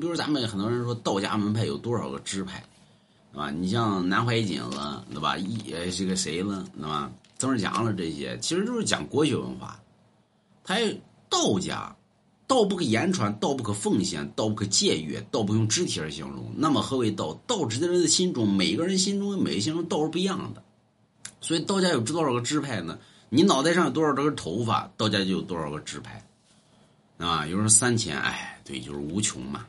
比如咱们很多人说道家门派有多少个支派，对吧？你像南怀瑾了，对吧？一呃这个谁了，对吧？曾仕强了这些，其实都是讲国学文化。他道家，道不可言传，道不可奉献，道不可僭越，道不用肢体而形容。那么何为道？道指的人的心中，每个人心中每个心中道是不一样的。所以道家有多少个支派呢？你脑袋上有多少根头发，道家就有多少个支派，啊？有人说三千，哎，对，就是无穷嘛，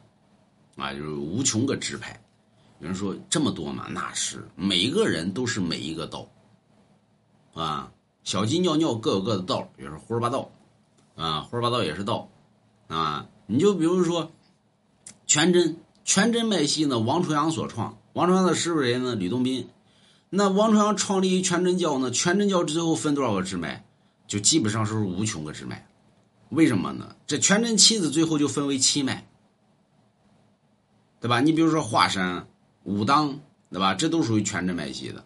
啊，就是无穷个支派。有人说这么多嘛？那是每一个人都是每一个道，啊，小鸡尿尿各有各的道，也是胡说八道，啊，胡说八道也是道，啊，你就比如说全真，全真脉系呢，王重阳所创，王重阳的师傅谁呢？吕洞宾。那王重阳创立全真教呢？全真教最后分多少个支脉？就基本上是无穷个支脉。为什么呢？这全真七子最后就分为七脉，对吧？你比如说华山、武当，对吧？这都属于全真脉系的。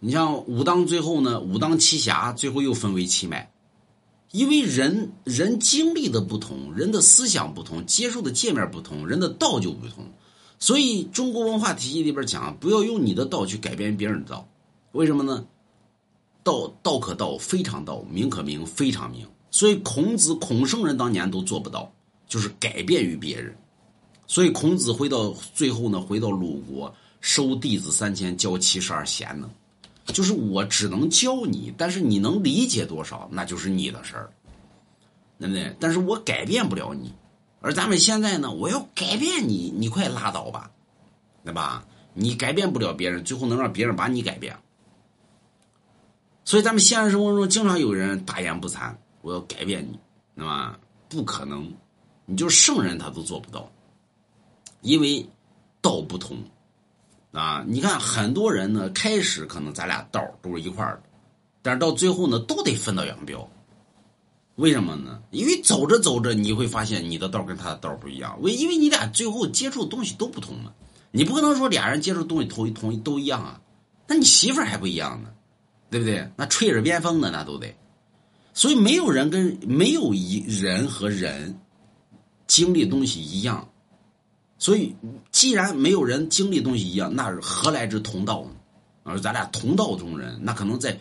你像武当最后呢，武当七侠最后又分为七脉，因为人人经历的不同，人的思想不同，接受的界面不同，人的道就不同。所以，中国文化体系里边讲，不要用你的道去改变别人的道，为什么呢？道道可道，非常道；名可名，非常名。所以，孔子、孔圣人当年都做不到，就是改变于别人。所以，孔子回到最后呢，回到鲁国，收弟子三千，教七十二贤呢，就是我只能教你，但是你能理解多少，那就是你的事儿，对不对？但是我改变不了你。而咱们现在呢，我要改变你，你快拉倒吧，对吧？你改变不了别人，最后能让别人把你改变。所以咱们现实生活中经常有人大言不惭，我要改变你，那么？不可能，你就圣人他都做不到，因为道不同啊。你看很多人呢，开始可能咱俩道都是一块儿的，但是到最后呢，都得分道扬镳。为什么呢？因为走着走着，你会发现你的道跟他的道不一样。为因为你俩最后接触的东西都不同嘛。你不可能说俩人接触东西同同都一样啊。那你媳妇儿还不一样呢，对不对？那吹着边风的那都得。所以没有人跟没有一人和人经历东西一样。所以既然没有人经历东西一样，那是何来之同道呢？而咱俩同道中人，那可能在。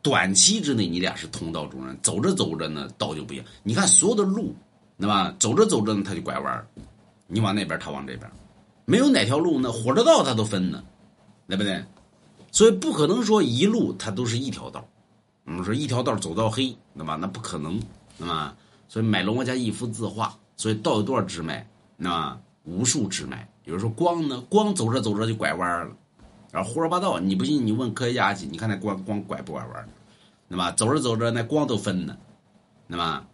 短期之内，你俩是同道中人，走着走着呢，道就不一样。你看所有的路，那么？走着走着呢，他就拐弯你往那边，他往这边，没有哪条路呢，火车道他都分呢，对不对？所以不可能说一路它都是一条道。我们说一条道走到黑，那么？那不可能，那么？所以买龙王家一幅字画，所以道有多少支脉？那么无数支脉。有人说光呢，光走着走着就拐弯了。然后胡说八道，你不信你问科学家去，你看那光光拐不拐弯，那么？走着走着那光都分了，那么？